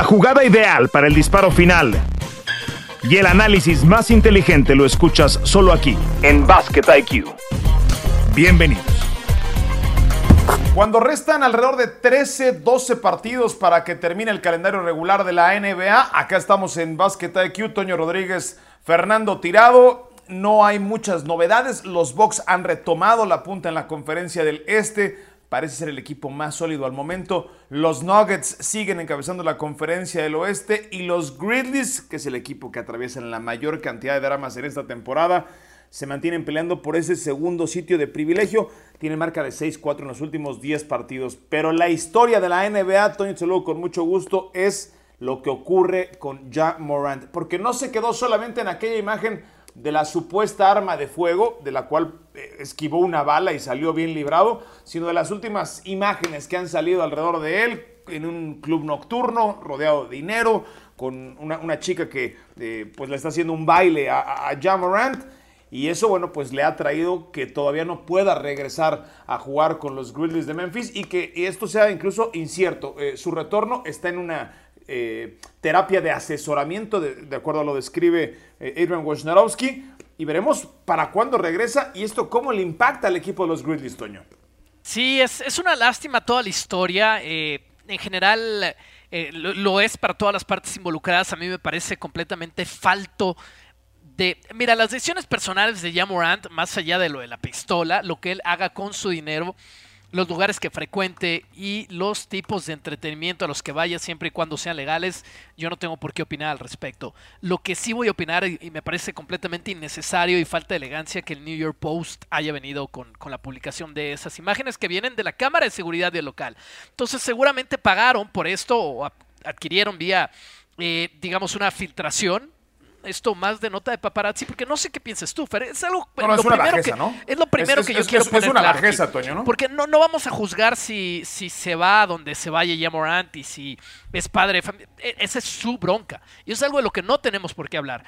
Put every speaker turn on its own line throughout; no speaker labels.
La jugada ideal para el disparo final y el análisis más inteligente lo escuchas solo aquí, en Basket IQ. Bienvenidos.
Cuando restan alrededor de 13, 12 partidos para que termine el calendario regular de la NBA, acá estamos en Basket IQ, Toño Rodríguez, Fernando Tirado. No hay muchas novedades. Los Bucks han retomado la punta en la conferencia del Este parece ser el equipo más sólido al momento. Los Nuggets siguen encabezando la conferencia del oeste y los Grizzlies, que es el equipo que atraviesa la mayor cantidad de dramas en esta temporada, se mantienen peleando por ese segundo sitio de privilegio. Tiene marca de 6-4 en los últimos 10 partidos. Pero la historia de la NBA, Tony Saludo con mucho gusto, es lo que ocurre con Ja Morant. Porque no se quedó solamente en aquella imagen de la supuesta arma de fuego, de la cual eh, esquivó una bala y salió bien librado, sino de las últimas imágenes que han salido alrededor de él en un club nocturno, rodeado de dinero, con una, chica que eh, pues le está haciendo un baile a, a. Y eso, bueno, pues le ha traído que todavía no pueda regresar a jugar con los Grizzlies de Memphis y que esto sea incluso incierto. Eh, su retorno está en una eh, terapia de asesoramiento, de, acuerdo a lo describe eh, Adrian Wojnarowski, y veremos para cuándo regresa y esto cómo le impacta al equipo de los Grizzlies, Toño.
Sí, es, es una lástima toda la historia. Eh, en general lo, es para todas las partes involucradas. A mí me parece completamente falto de... Mira, las decisiones personales de Jamorant, más allá de lo de la pistola, lo que él haga con su dinero los lugares que frecuente y los tipos de entretenimiento a los que vaya siempre y cuando sean legales, yo no tengo por qué opinar al respecto. Lo que sí voy a opinar y me parece completamente innecesario y falta de elegancia que el New York Post haya venido con, con la publicación de esas imágenes que vienen de la Cámara de Seguridad del local. Entonces seguramente pagaron por esto o adquirieron vía, eh, digamos, una filtración esto más de nota de paparazzi, porque no sé qué piensas tú, Fer. Es algo.
No, es, una bajeza,
¿no? es lo primero que yo quiero poner.
Es una bajeza, Toño, ¿no?
Porque no, no vamos a juzgar si, si se va a donde se vaya ya Morant y si es padre de e, Esa es su bronca. Y es algo de lo que no tenemos por qué hablar.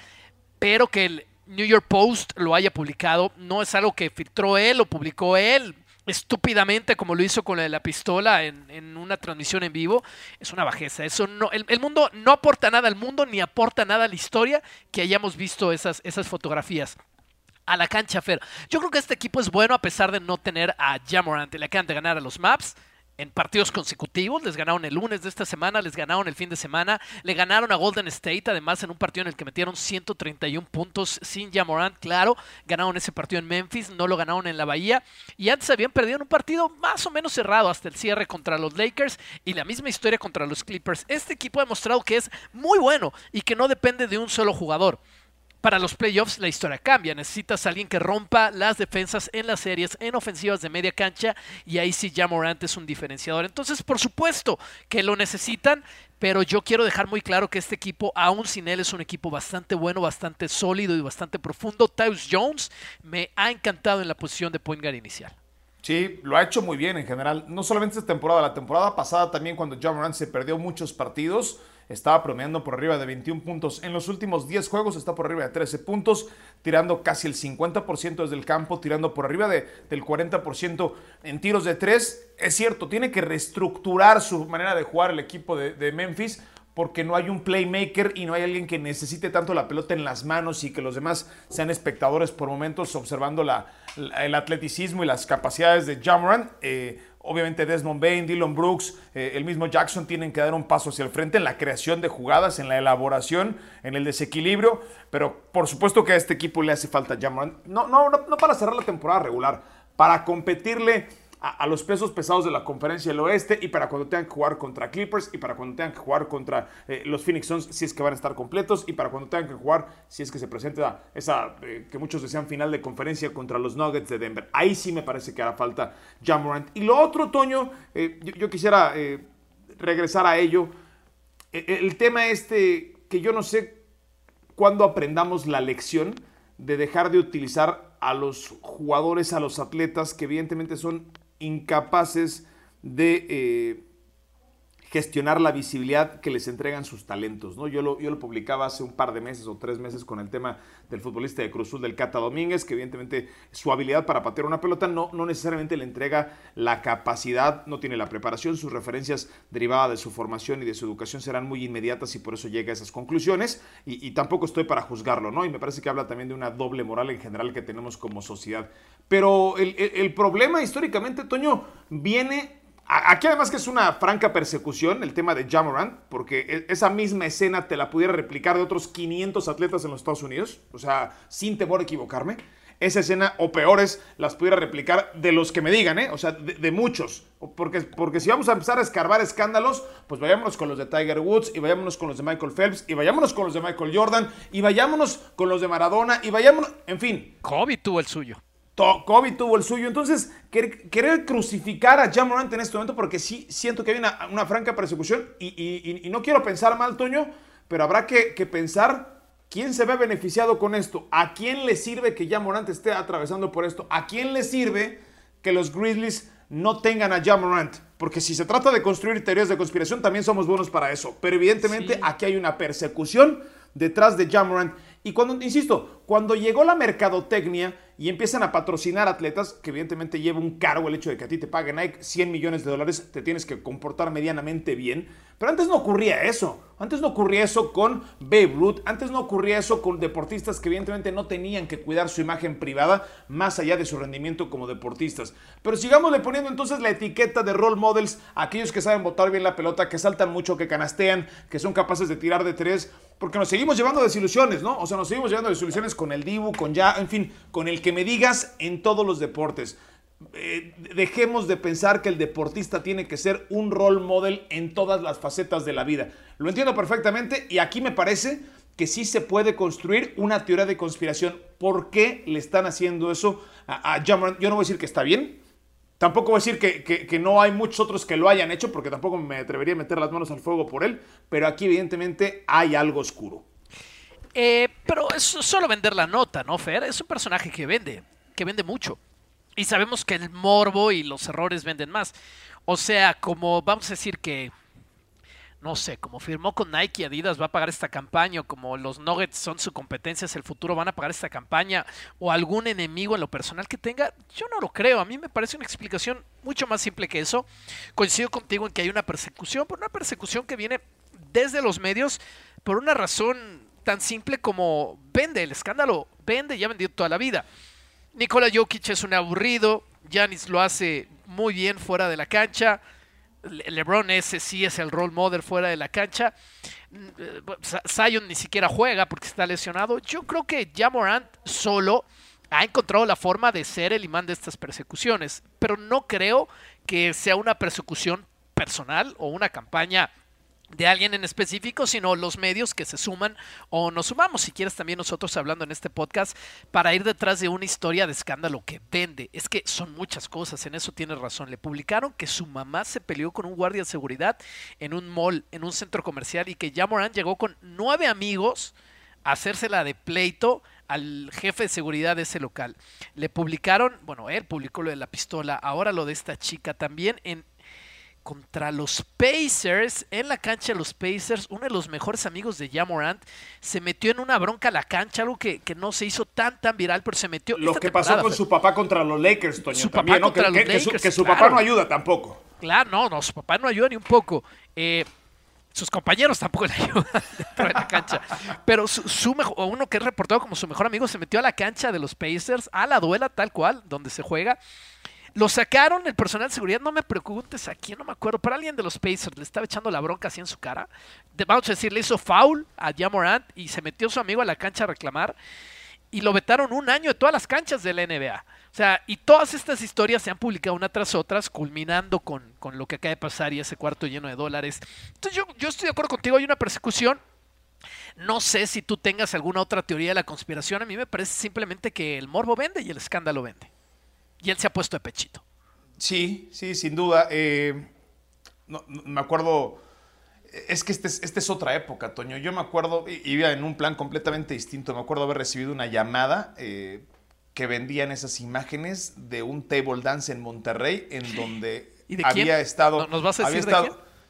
Pero que el New York Post lo haya publicado no es algo que filtró él o publicó él estúpidamente como lo hizo con la, la pistola en, una transmisión en vivo, es una bajeza. Eso no, el, mundo no aporta nada al mundo ni aporta nada a la historia que hayamos visto esas, esas fotografías. A la cancha, Fer. Yo creo que este equipo es bueno a pesar de no tener a Jamorant. Le acaban de ganar a los Maps en partidos consecutivos. Les ganaron el lunes de esta semana, les ganaron el fin de semana, le ganaron a Golden State, además en un partido en el que metieron 131 puntos sin Jamorant, claro. Ganaron ese partido en Memphis, no lo ganaron en la Bahía. Y antes habían perdido en un partido más o menos cerrado hasta el cierre contra los Lakers y la misma historia contra los Clippers. Este equipo ha demostrado que es muy bueno y que no depende de un solo jugador para los playoffs la historia cambia. Necesitas a alguien que rompa las defensas en las series, en ofensivas de media cancha, y ahí sí ya Morant es un diferenciador. Entonces, por supuesto que lo necesitan, pero yo quiero dejar muy claro que este equipo, aún sin él, es un equipo bastante bueno, bastante sólido y bastante profundo. Tyus Jones me ha encantado en la posición de point guard inicial.
Sí, lo ha hecho muy bien en general. No solamente esta temporada, la temporada pasada también cuando John Morant se perdió muchos partidos estaba promediando por arriba de 21 puntos. En los últimos 10 juegos está por arriba de 13 puntos, tirando casi el 50% desde el campo, tirando por arriba de, del 40% en tiros de 3. Es cierto, tiene que reestructurar su manera de jugar el equipo de, Memphis porque no hay un playmaker y no hay alguien que necesite tanto la pelota en las manos y que los demás sean espectadores por momentos observando la, el atleticismo y las capacidades de Jamran. Eh, Obviamente Desmond Bain, Dylan Brooks, eh, el mismo Jackson tienen que dar un paso hacia el frente en la creación de jugadas, en la elaboración, en el desequilibrio, pero por supuesto que a este equipo le hace falta Jamoran. No, no, no, no para cerrar la temporada regular, para competirle a, los pesos pesados de la conferencia del oeste y para cuando tengan que jugar contra Clippers y para cuando tengan que jugar contra eh, los Phoenix Suns si es que van a estar completos y para cuando tengan que jugar si es que se presenta esa eh, que muchos desean final de conferencia contra los Nuggets de Denver. Ahí sí me parece que hará falta Jamorant. Y lo otro, Toño, eh, yo, quisiera regresar a ello. E, e, el tema este que yo no sé cuándo aprendamos la lección de dejar de utilizar a los jugadores, a los atletas que evidentemente son incapaces de eh, gestionar la visibilidad que les entregan sus talentos. ¿no? Yo, lo, yo lo publicaba hace un par de meses o tres meses con el tema del futbolista de Cruzul del Cata Domínguez, que evidentemente su habilidad para patear una pelota no, no necesariamente le entrega la capacidad, no tiene la preparación, sus referencias derivadas de su formación y de su educación serán muy inmediatas y por eso llega a esas conclusiones. Y, tampoco estoy para juzgarlo, ¿no? Y me parece que habla también de una doble moral en general que tenemos como sociedad. Pero el, el problema históricamente, Toño, viene Aquí además que es una franca persecución el tema de Jamorant, porque e, esa misma escena te la pudiera replicar de otros 500 atletas en los Estados Unidos, o sea, sin temor a equivocarme. Esa escena, o peores, las pudiera replicar de los que me digan, ¿eh? O sea, de, muchos. Porque, porque si vamos a empezar a escarbar escándalos, pues vayámonos con los de Tiger Woods, y vayámonos con los de Michael Phelps, y vayámonos con los de Michael Jordan, y vayámonos con los de Maradona, y vayámonos, en fin.
Kobe tuvo el suyo.
Kobe tuvo el suyo. Entonces, querer, crucificar a Jamorant en este momento, porque sí siento que hay una, franca persecución, y, no quiero pensar mal, Toño, pero habrá que, pensar quién se ve beneficiado con esto, a quién le sirve que Jamorant esté atravesando por esto, a quién le sirve que los Grizzlies no tengan a Jamorant. Porque si se trata de construir teorías de conspiración, también somos buenos para eso. Pero evidentemente aquí hay una persecución detrás de Jamorant. Y cuando, insisto, cuando llegó la mercadotecnia y empiezan a patrocinar atletas, que evidentemente lleva un cargo el hecho de que a ti te paguen Nike 100 millones de dólares, te tienes que comportar medianamente bien. Pero antes no ocurría eso. Antes no ocurría eso con Babe Ruth. Antes no ocurría eso con deportistas que evidentemente no tenían que cuidar su imagen privada más allá de su rendimiento como deportistas. Pero sigamos le poniendo entonces la etiqueta de role models a aquellos que saben botar bien la pelota, que saltan mucho, que canastean, que son capaces de tirar de tres, porque nos seguimos llevando desilusiones, ¿no? O sea, nos seguimos llevando desilusiones con el Dibu, con ya, en fin, con el que me digas en todos los deportes. Eh, dejemos de pensar que el deportista tiene que ser un role model en todas las facetas de la vida. Lo entiendo perfectamente y aquí me parece que sí se puede construir una teoría de conspiración. ¿Por qué le están haciendo eso a, a Yo no voy a decir que está bien, tampoco voy a decir que, no hay muchos otros que lo hayan hecho, porque tampoco me atrevería a meter las manos al fuego por él, pero aquí evidentemente hay algo oscuro.
Eh, pero es solo vender la nota, ¿no, Fer? Es un personaje que vende, que vende mucho. Y sabemos que el morbo y los errores venden más. O sea, como vamos a decir que, no sé, como firmó con Nike, Adidas va a pagar esta campaña, o como los Nuggets son su competencia es el futuro, van a pagar esta campaña, o algún enemigo en lo personal que tenga, yo no lo creo. A mí me parece una explicación mucho más simple que eso. Coincido contigo en que hay una persecución, pero una persecución que viene desde los medios por una razón tan simple como vende, el escándalo vende y ha vendido toda la vida. Nikola Jokic es un aburrido, Giannis lo hace muy bien fuera de la cancha, LeBron ese sí es el role model fuera de la cancha. Zion ni siquiera juega porque está lesionado. Yo creo que Jamorant solo ha encontrado la forma de ser el imán de estas persecuciones, pero no creo que sea una persecución personal o una campaña de alguien en específico, sino los medios que se suman o nos sumamos, si quieres también nosotros hablando en este podcast, para ir detrás de una historia de escándalo que vende. Es que son muchas cosas, en eso tienes razón. Le publicaron que su mamá se peleó con un guardia de seguridad en un mall, en un centro comercial, y que ya Moran llegó con nueve amigos a hacérsela de pleito al jefe de seguridad de ese local. Le publicaron, bueno, él publicó lo de la pistola, ahora lo de esta chica también en contra los Pacers, en la cancha de los Pacers, uno de los mejores amigos de Jamorant se metió en una bronca a la cancha, algo que, no se hizo tan tan viral, pero se metió.
Lo que pasó con su papá contra los Lakers, Toño, su papá contra los Lakers, que, su, papá no ayuda tampoco.
Claro, no, no, su papá no ayuda ni un poco. Eh, sus compañeros tampoco le ayudan dentro de la cancha. Pero su, su mejor, uno que es reportado como su mejor amigo se metió a la cancha de los Pacers, a la duela tal cual, donde se juega. Lo sacaron el personal de seguridad, no me preguntes a quién, no me acuerdo, pero alguien de los Pacers le estaba echando la bronca así en su cara. vamos a decir, le hizo foul a Jamorant y se metió su amigo a la cancha a reclamar. Y lo vetaron un año de todas las canchas de la NBA. O sea, y todas estas historias se han publicado una tras otras, culminando con, con lo que acaba de pasar y ese cuarto lleno de dólares. Entonces yo, yo estoy de acuerdo contigo, hay una persecución. No sé si tú tengas alguna otra teoría de la conspiración. A mí me parece simplemente que el morbo vende y el escándalo vende y él se ha puesto de pechito.
Sí, sí, sin duda. Eh, me acuerdo, es que este es, este es, otra época, Toño. Yo me acuerdo, iba en un plan completamente distinto. Me acuerdo haber recibido una llamada eh, que vendían esas imágenes de un table dance en Monterrey, en donde había estado.
¿Nos vas a decir de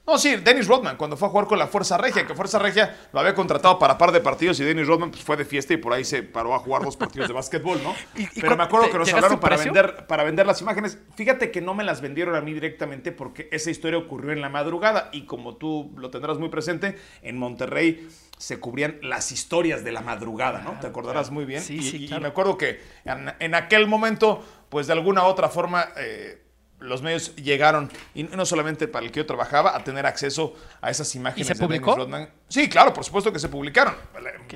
No, sí, Dennis Rodman, cuando fue a jugar con la Fuerza Regia, que Fuerza Regia lo había contratado para par de partidos y Dennis Rodman pues, fue de fiesta y por ahí se paró a jugar dos partidos de básquetbol, ¿no? Pero me acuerdo que nos hablaron para vender, para vender las imágenes. Fíjate que no me las vendieron a mí directamente porque esa historia ocurrió en la madrugada y como tú lo tendrás muy presente, en Monterrey se cubrían las historias de la madrugada, ¿no? Te acordarás muy bien.
Sí, sí,
y, me acuerdo que en, aquel momento, pues de alguna u otra forma... Eh, los medios llegaron, y no solamente para el que yo trabajaba, a tener acceso a esas imágenes
¿Y se publicó? Rodman.
Sí, claro, por supuesto que se publicaron.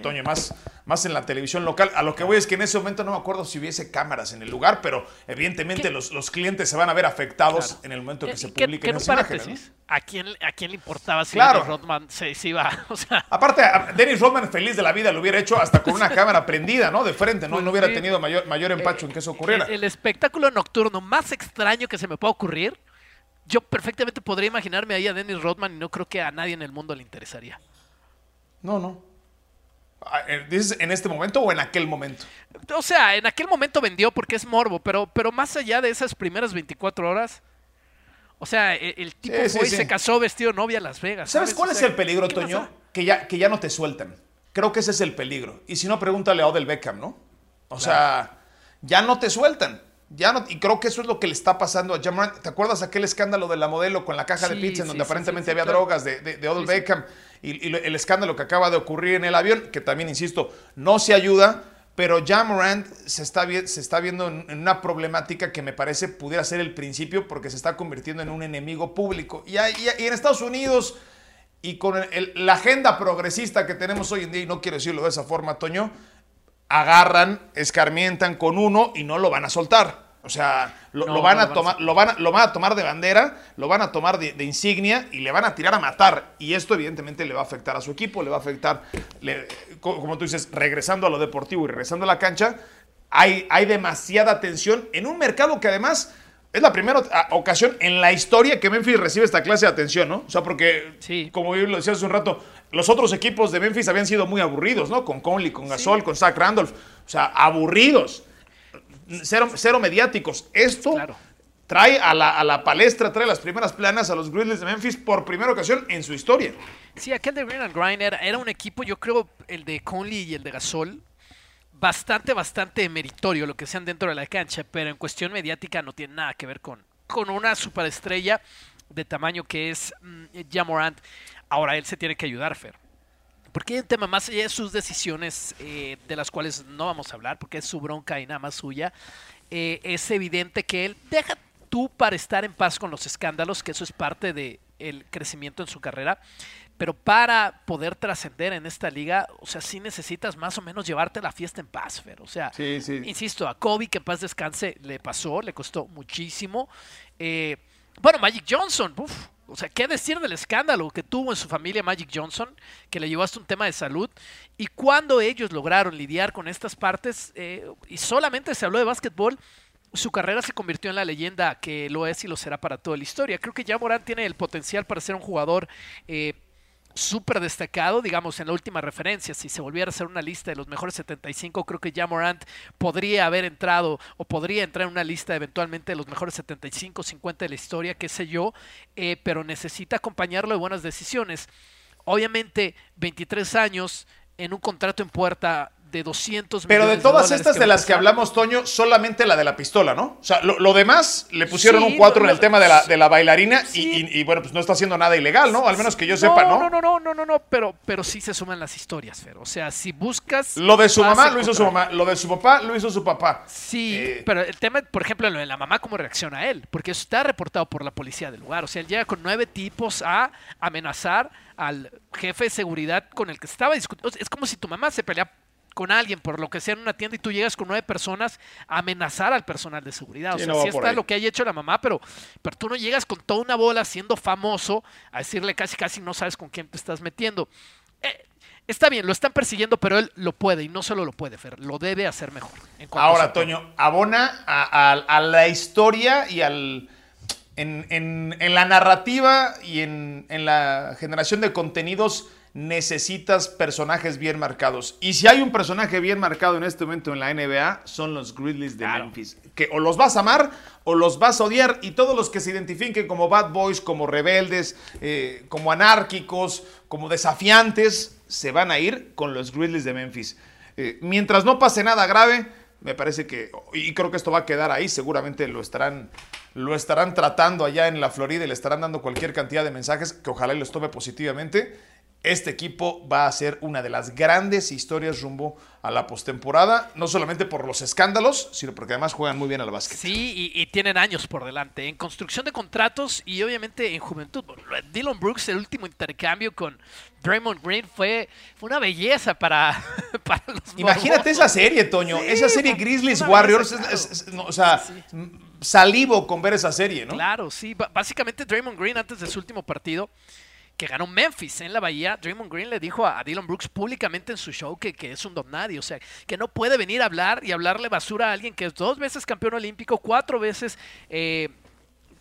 Toño, más, más en la televisión local. A lo que voy es que en ese momento no me acuerdo si hubiese cámaras en el lugar, pero evidentemente los, los, clientes se van a ver afectados en el momento que se publiquen esas imágenes.
¿A quién, ¿A quién le importaba si claro. Dennis Rodman se, iba? O sea.
Aparte, Dennis Rodman feliz de la vida lo hubiera hecho hasta con una cámara prendida, ¿no? De frente, ¿no? No hubiera tenido mayor, mayor empacho en que eso ocurriera.
El, el espectáculo nocturno más extraño que se me pueda ocurrir yo perfectamente podría imaginarme ahí a Dennis Rodman y no creo que a nadie en el mundo le interesaría.
No, no. Ah, eh, ¿Dices en este momento o en aquel momento?
O sea, en aquel momento vendió porque es morbo, pero, pero más allá de esas primeras 24 horas, o sea, e, el, tipo fue y se casó vestido de novia a Las Vegas.
¿Sabes, cuál es el peligro, Toño? Que ya, que ya no te sueltan. Creo que ese es el peligro. Y si no, pregúntale a Odell Beckham, ¿no? O sea, ya no te sueltan. Ya no, y creo que eso es lo que le está pasando a Jamal. ¿Te acuerdas aquel escándalo de la modelo con la caja de pizza en donde aparentemente había drogas de, de, Odell Beckham y, el escándalo que acaba de ocurrir en el avión, que también, insisto, no se ayuda, pero Jamorant se está, se está viendo en, una problemática que me parece pudiera ser el principio porque se está convirtiendo en un enemigo público. Y, en Estados Unidos y con la agenda progresista que tenemos hoy en día, y no quiero decirlo de esa forma, Toño, agarran, escarmientan con uno y no lo van a soltar. O sea, lo, van a tomar, lo, van a, lo van a tomar de bandera, lo van a tomar de, insignia y le van a tirar a matar. Y esto evidentemente le va a afectar a su equipo, le va a afectar, como tú dices, regresando a lo deportivo y regresando a la cancha, hay, hay demasiada tensión en un mercado que además es la primera ocasión en la historia que Memphis recibe esta clase de atención, ¿no? O sea, porque, como yo lo decía hace un rato, los otros equipos de Memphis habían sido muy aburridos, ¿no? Con Conley, con Gasol, con Zach Randolph. O sea, aburridos. Cero, cero mediáticos. Esto trae a la, a la, palestra, trae las primeras planas a los Grizzlies de Memphis por primera ocasión en su historia.
Sí, aquel de Green and Grind era, un equipo, yo creo, el de Conley y el de Gasol, bastante, bastante meritorio lo que sean dentro de la cancha, pero en cuestión mediática no tiene nada que ver con, con una superestrella de tamaño que es mm, Jamorant. Ahora él se tiene que ayudar, Fer. Porque hay un tema más allá de sus decisiones, eh, de las cuales no vamos a hablar, porque es su bronca y nada más suya. Eh, es evidente que él deja tú para estar en paz con los escándalos, que eso es parte el crecimiento en su carrera. Pero para poder trascender en esta liga, o sea, sí necesitas más o menos llevarte la fiesta en paz, Fer. O sea, insisto, a Kobe, que en paz descanse, le pasó, le costó muchísimo. Eh, bueno, Magic Johnson, uff, o sea, ¿qué decir del escándalo que tuvo en su familia Magic Johnson, que le llevó hasta un tema de salud? Y cuando ellos lograron lidiar con estas partes, eh, y solamente se habló de básquetbol, su carrera se convirtió en la leyenda que lo es y lo será para toda la historia. Creo que ya Morán tiene el potencial para ser un jugador eh, súper destacado, digamos, en la última referencia. Si se volviera a hacer una lista de los mejores 75, creo que ya Morant podría haber entrado o podría entrar en una lista eventualmente de los mejores 75, 50 de la historia, qué sé yo, eh, pero necesita acompañarlo de buenas decisiones. Obviamente, 23 años en un contrato en puerta de 200
Pero de todas estas de las que hablamos, Toño, solamente la de la pistola, ¿no? O sea, lo, demás le pusieron un 4 en el tema de la, de la bailarina y, bueno, pues no está haciendo nada ilegal, ¿no? Al menos que yo sepa, ¿no?
No, no, no, no, no, no, pero, pero sí se suman las historias, Fer. O sea, si buscas...
Lo de su mamá lo hizo su mamá, lo de su papá lo hizo su papá.
Sí, eh, pero el tema, por ejemplo, lo de la mamá, ¿cómo reacciona a él? Porque eso está reportado por la policía del lugar. O sea, él llega con nueve tipos a amenazar al jefe de seguridad con el que estaba discutiendo. Es como si tu mamá se pelea con alguien, por lo que sea en una tienda, y tú llegas con nueve personas a amenazar al personal de seguridad. O sea, sí, está lo que haya hecho la mamá, pero, pero tú no llegas con toda una bola siendo famoso a decirle casi casi no sabes con quién te estás metiendo. Eh, está bien, lo están persiguiendo, pero él lo puede y no solo lo puede, Fer, lo debe hacer mejor.
Ahora, Toño, abona a, la historia y al... En, la narrativa y en, en la generación de contenidos necesitas personajes bien marcados. Y si hay un personaje bien marcado en este momento en la NBA, son los Grizzlies de Memphis. Que o los vas a amar o los vas a odiar. Y todos los que se identifiquen como bad boys, como rebeldes, eh, como anárquicos, como desafiantes, se van a ir con los Grizzlies de Memphis. Eh, mientras no pase nada grave, me parece que, y creo que esto va a quedar ahí, seguramente lo estarán, lo estarán tratando allá en la Florida y le estarán dando cualquier cantidad de mensajes que ojalá los tome positivamente este equipo va a ser una de las grandes historias rumbo a la postemporada, no solamente por los escándalos, sino porque además juegan muy bien al básquet.
Sí, y, tienen años por delante en construcción de contratos y obviamente en juventud. Dylan Brooks, el último intercambio con Draymond Green fue, fue una belleza para, los
Imagínate esa serie, Toño, esa serie Grizzlies Warriors, o sea, salivo con ver esa serie, ¿no?
Claro, sí, básicamente Draymond Green antes de su último partido que ganó Memphis en la Bahía, Draymond Green le dijo a, Dylan Brooks públicamente en su show que, que, es un don nadie, o sea, que no puede venir a hablar y hablarle basura a alguien que es dos veces campeón olímpico, cuatro veces eh,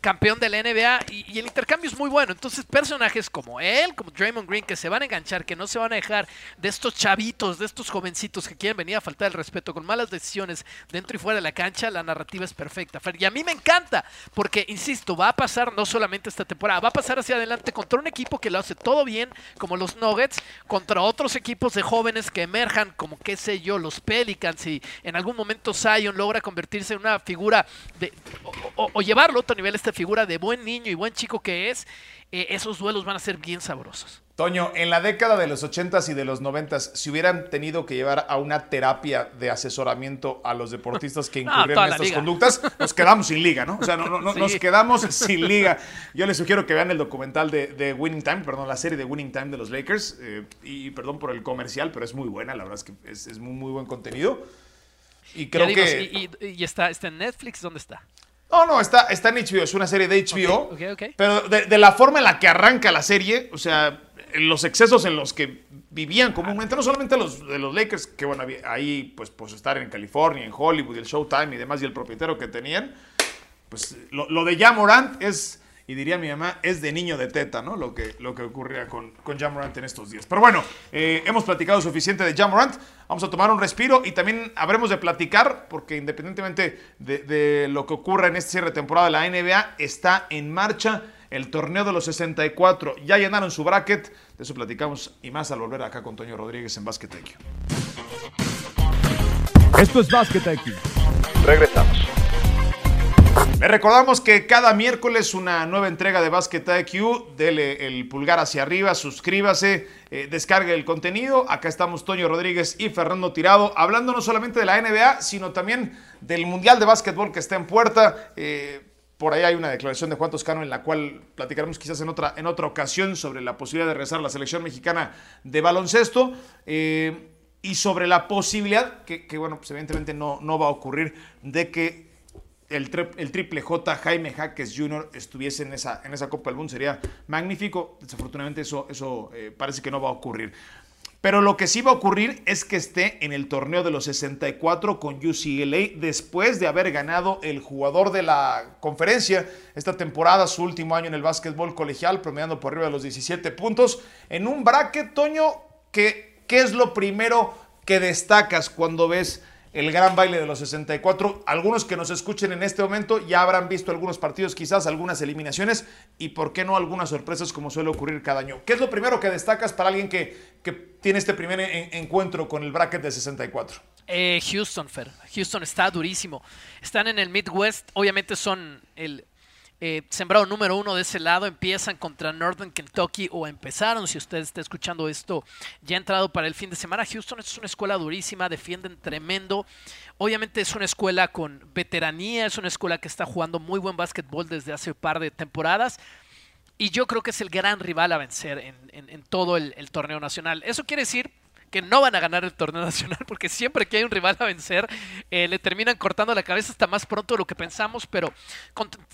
campeón de la NBA y, el intercambio es muy bueno. Entonces, personajes como él, como Draymond Green, que se van a enganchar, que no se van a dejar de estos chavitos, de estos jovencitos que quieren venir a faltar el respeto con malas decisiones dentro y fuera de la cancha, la narrativa es perfecta. Y a mí me encanta, porque, insisto, va a pasar no solamente esta temporada, va a pasar hacia adelante contra un equipo que lo hace todo bien, como los Nuggets, contra otros equipos de jóvenes que emerjan, como qué sé yo, los Pelicans, y en algún momento Zion logra convertirse en una figura o, o llevarlo a otro nivel este figura de buen niño y buen chico que es, eh, esos duelos van a ser bien sabrosos.
Toño, en la década de los 80s y de los 90s, si hubieran tenido que llevar a una terapia de asesoramiento a los deportistas que incurren en estas conductas, nos quedamos sin liga, ¿no? O sea, no, nos quedamos sin liga. Yo les sugiero que vean el documental de, Winning Time, perdón, la serie de Winning Time de los Lakers. Eh, y perdón por el comercial, pero es muy buena, la verdad es que es, muy, muy buen contenido.
Y creo que. Y, está, está en Netflix? ¿Dónde está?
No, no, está, está en HBO, es una serie de HBO. Pero de, la forma en la que arranca la serie, o sea, los excesos en los que vivían comúnmente, no solamente los de los Lakers, que bueno, ahí pues, pues estar en California, en Hollywood, el Showtime y demás, y el propietario que tenían, pues lo, lo de Jamorant es y diría mi mamá, es de niño de teta, ¿no? Lo que, lo que ocurría con, con Jamorant en estos días. Pero bueno, eh, hemos platicado suficiente de Jamorant. Vamos a tomar un respiro y también habremos de platicar, porque independientemente de, lo que ocurra en este cierre de temporada de la NBA, está en marcha el torneo de los 64. Ya llenaron su bracket. De eso platicamos y más al volver acá con Toño Rodríguez en Basket IQ.
Esto es Basket IQ. Regresamos.
Le recordamos que cada miércoles una nueva entrega de Basket IQ. Dele el pulgar hacia arriba, suscríbase, eh, descargue el contenido. Acá estamos Toño Rodríguez y Fernando Tirado, hablando no solamente de la NBA, sino también del Mundial de Básquetbol que está en puerta. Eh, por ahí hay una declaración de Juan Toscano en la cual platicaremos quizás en otra, en otra ocasión sobre la posibilidad de regresar a la selección mexicana de baloncesto. Eh, y sobre la posibilidad, que, bueno, pues evidentemente no, no va a ocurrir, de que el, triple J Jaime Jaques Jr. estuviese en esa, en esa Copa del Mundo sería magnífico. Desafortunadamente eso, eso eh, parece que no va a ocurrir. Pero lo que sí va a ocurrir es que esté en el torneo de los 64 con UCLA después de haber ganado el jugador de la conferencia esta temporada, su último año en el básquetbol colegial, promediando por arriba de los 17 puntos, en un bracket, Toño, que, ¿qué es lo primero que destacas cuando ves el gran baile de los 64. Algunos que nos escuchen en este momento ya habrán visto algunos partidos, quizás algunas eliminaciones y, ¿por qué no, algunas sorpresas como suele ocurrir cada año? ¿Qué es lo primero que destacas para alguien que, que tiene este primer encuentro con el bracket de 64?
Eh, Houston, Fer. Houston está durísimo. Están en el Midwest. Obviamente son el eh, sembrado número uno de ese lado, empiezan contra Northern Kentucky o empezaron, si usted está escuchando esto, ya entrado para el fin de semana. Houston es una escuela durísima, defienden tremendo. Obviamente es una escuela con veteranía, es una escuela que está jugando muy buen básquetbol desde hace un par de temporadas. Y yo creo que es el gran rival a vencer en, todo el torneo nacional. Eso quiere decir que no van a ganar el torneo nacional porque siempre que hay un rival a vencer eh, le terminan cortando la cabeza hasta más pronto de lo que pensamos, pero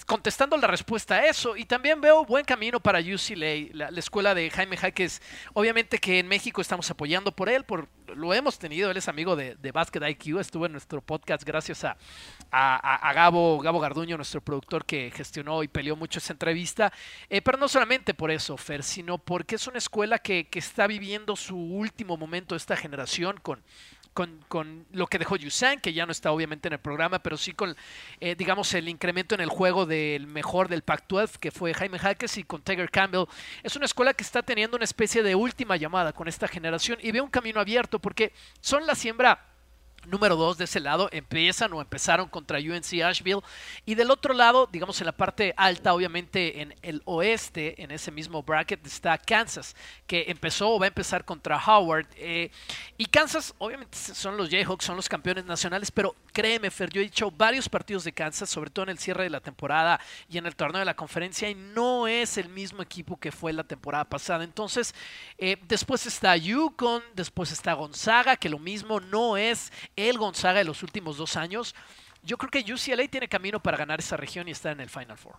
contestando la respuesta a eso y también veo buen camino para UCLA, la, escuela de Jaime Jaques, obviamente que en México estamos apoyando por él, por lo hemos tenido, él es amigo de, de Basket IQ, estuvo en nuestro podcast gracias a, a, Gabo, Gabo Garduño, nuestro productor que gestionó y peleó mucho esa entrevista, eh, pero no solamente por eso, Fer, sino porque es una escuela que, que está viviendo su último momento esta generación con con, con, lo que dejó Yusan, que ya no está obviamente en el programa, pero sí con, eh, digamos, el incremento en el juego del mejor del Pac-12, que fue Jaime Jaques, y con Tiger Campbell. Es una escuela que está teniendo una especie de última llamada con esta generación y ve un camino abierto porque son la siembra número dos de ese lado empiezan o empezaron contra UNC Asheville. Y del otro lado, digamos en la parte alta, obviamente en el oeste, en ese mismo bracket está Kansas, que empezó o va a empezar contra Howard. Eh, y Kansas, obviamente son los Jayhawks, son los campeones nacionales, pero créeme Fer, yo he dicho varios partidos de Kansas, sobre todo en el cierre de la temporada y en el torneo de la conferencia y no es el mismo equipo que fue la temporada pasada, entonces eh, después está Yukon, después está Gonzaga, que lo mismo no es el Gonzaga de los últimos dos años, yo creo que UCLA tiene camino para ganar esa región y estar en el Final Four.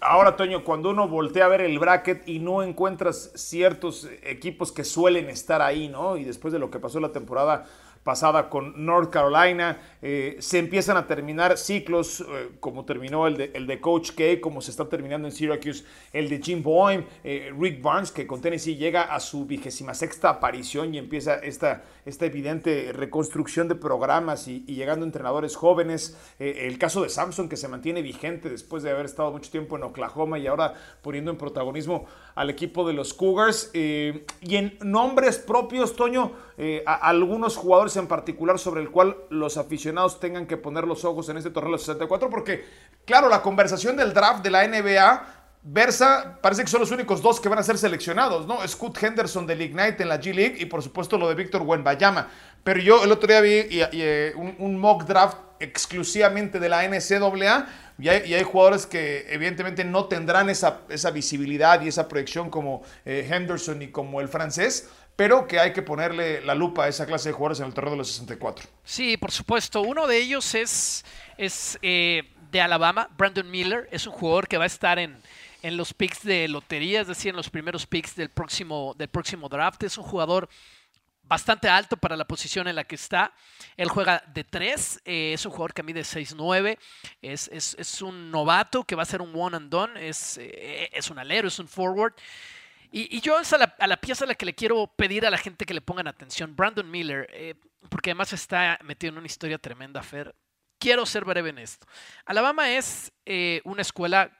Ahora, Toño, cuando uno voltea a ver el bracket y no encuentras ciertos equipos que suelen estar ahí, ¿no? Y después de lo que pasó la temporada pasada con North Carolina. Eh, se empiezan a terminar ciclos, eh, como terminó el de, el de Coach K, como se está terminando en Syracuse el de Jim Boehm, eh, Rick Barnes, que con Tennessee llega a su vigésima sexta aparición y empieza esta, esta evidente reconstrucción de programas y, llegando entrenadores jóvenes. el caso de Samson, que se mantiene vigente después de haber estado mucho tiempo en Oklahoma y ahora poniendo en protagonismo al equipo de los Cougars. y en nombres propios, Toño, algunos jugadores en particular sobre el cual los aficionados tengan que poner los ojos en este torneo de los 64? Porque, claro, la conversación del draft de la NBA versa, parece que son los únicos dos que van a ser seleccionados, ¿no? Scott Henderson del Ignite en la G League y por supuesto lo de Víctor Wenbayama. Pero yo el otro día vi eh, un, mock draft exclusivamente de la NCAA y hay, y hay, jugadores que evidentemente no tendrán esa, esa visibilidad y esa proyección como eh, Henderson y como el francés, pero que hay que ponerle la lupa a esa clase de jugadores en el terreno de los 64.
Sí, por supuesto. Uno de ellos es, es eh, de Alabama, Brandon Miller. Es un jugador que va a estar en, en los picks de lotería, es decir, en los primeros picks del próximo, del próximo draft. Es un jugador bastante alto para la posición en la que está. Él juega de 3, eh, es un jugador que mide 6'9, es, es, es, un novato que va a ser un one and done, es, eh, es un alero, es un forward. Y, yo es a la, pieza a la que le quiero pedir a la gente que le pongan atención. Brandon Miller, eh, porque además está metido en una historia tremenda, Fer. Quiero ser breve en esto. Alabama es eh, una escuela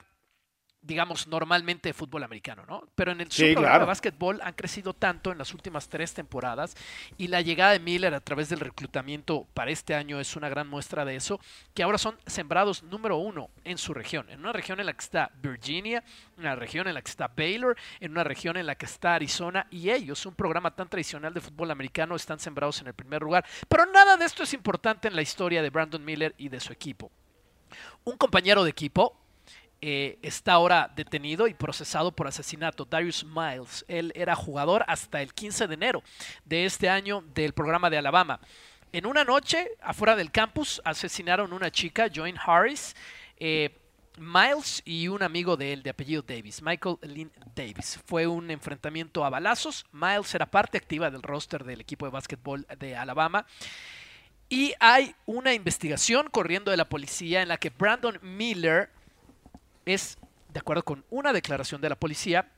digamos, normalmente de fútbol americano, ¿no? Pero en el sí, de básquetbol han crecido tanto en las últimas tres temporadas y la llegada de Miller a través del reclutamiento para este año es una gran muestra de eso, que ahora son sembrados número uno en su región, en una región en la que está Virginia, en una región en la que está Baylor, en una región en la que está Arizona y ellos, un programa tan tradicional de fútbol americano, están sembrados en el primer lugar. Pero nada de esto es importante en la historia de Brandon Miller y de su equipo. Un compañero de equipo, eh, está ahora detenido y procesado por asesinato. Darius Miles, él era jugador hasta el 15 de enero de este año del programa de Alabama. En una noche, afuera del campus, asesinaron una chica, Joan Harris. Eh, Miles y un amigo de él de apellido Davis, Michael Lynn Davis. Fue un enfrentamiento a balazos. Miles era parte activa del roster del equipo de básquetbol de Alabama. Y hay una investigación corriendo de la policía en la que Brandon Miller es, de acuerdo con una declaración de la policía,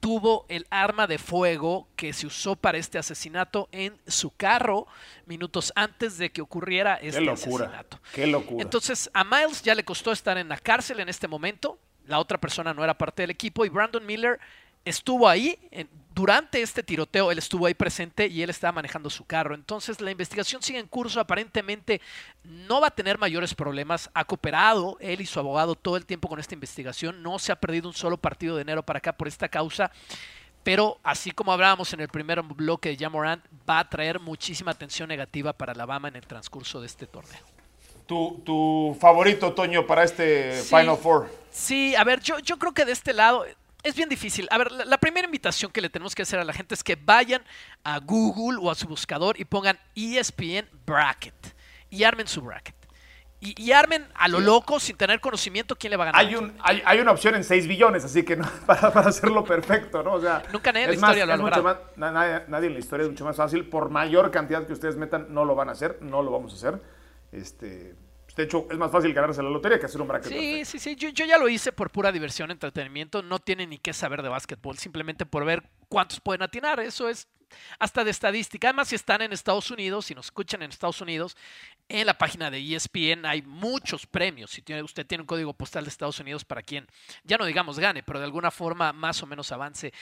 tuvo el arma de fuego que se usó para este asesinato en su carro minutos antes de que ocurriera este Qué asesinato.
Qué locura.
Entonces, a Miles ya le costó estar en la cárcel en este momento. La otra persona no era parte del equipo y Brandon Miller estuvo ahí durante este tiroteo, él estuvo ahí presente y él estaba manejando su carro. Entonces la investigación sigue en curso, aparentemente no va a tener mayores problemas. Ha cooperado él y su abogado todo el tiempo con esta investigación, no se ha perdido un solo partido de enero para acá por esta causa. Pero así como hablábamos en el primer bloque de Jamorant, va a traer muchísima atención negativa para Alabama en el transcurso de este torneo.
Tu, favorito, Toño, para este Final Four?
Sí, a ver, yo, yo creo que de este lado, es bien difícil. A ver, la, primera invitación que le tenemos que hacer a la gente es que vayan a Google o a su buscador y pongan ESPN Bracket y armen su bracket. y, armen a lo loco sin tener conocimiento quién le va a ganar.
Hay, un, hay, una opción en 6 billones, así que no, para, hacerlo perfecto, ¿no? O sea,
Nunca nadie en la historia lo ha
nadie, nadie, en la historia es mucho más fácil. Por mayor cantidad que ustedes metan, no lo van a hacer, no lo vamos a hacer. Este, de hecho, es más fácil ganarse la lotería que hacer un bracket.
Sí, sí, sí. Yo, yo, ya lo hice por pura diversión, entretenimiento. No tiene ni qué saber de básquetbol, simplemente por ver cuántos pueden atinar. Eso es hasta de estadística. Además, si están en Estados Unidos, si nos escuchan en Estados Unidos, en la página de ESPN hay muchos premios. Si tiene, usted tiene un código postal de Estados Unidos para quien, ya no digamos gane, pero de alguna forma más o menos avance.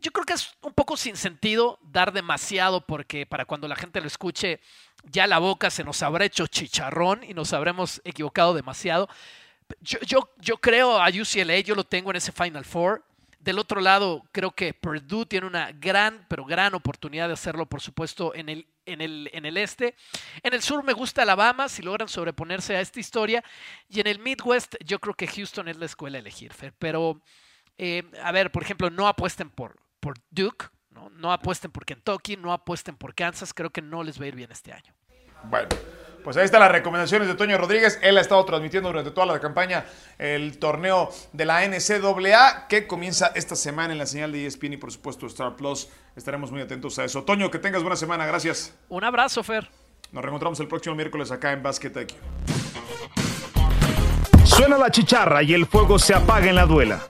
Yo creo que es un poco sin sentido dar demasiado porque para cuando la gente lo escuche, ya la boca se nos habrá hecho chicharrón y nos habremos equivocado demasiado. Yo, yo, yo creo a UCLA, yo lo tengo en ese Final Four. Del otro lado, creo que Purdue tiene una gran, pero gran oportunidad de hacerlo, por supuesto, en el, en el, en el este. En el sur me gusta Alabama, si logran sobreponerse a esta historia. Y en el Midwest, yo creo que Houston es la escuela a elegir, Pero, eh, a ver, por ejemplo, no apuesten por, por Duke, ¿no? no apuesten por Kentucky, no apuesten por Kansas. Creo que no les va a ir bien este año.
Bueno. Pues ahí están las recomendaciones de Toño Rodríguez. Él ha estado transmitiendo durante toda la campaña el torneo de la NCAA que comienza esta semana en la señal de ESPN y por supuesto Star Plus. Estaremos muy atentos a eso. Toño, que tengas buena semana. Gracias.
Un abrazo, Fer.
Nos reencontramos el próximo miércoles acá en Basket IQ.
Suena la chicharra y el fuego se apaga en la duela.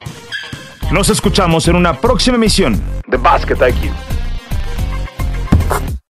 Nos escuchamos en una próxima emisión de Basket IQ.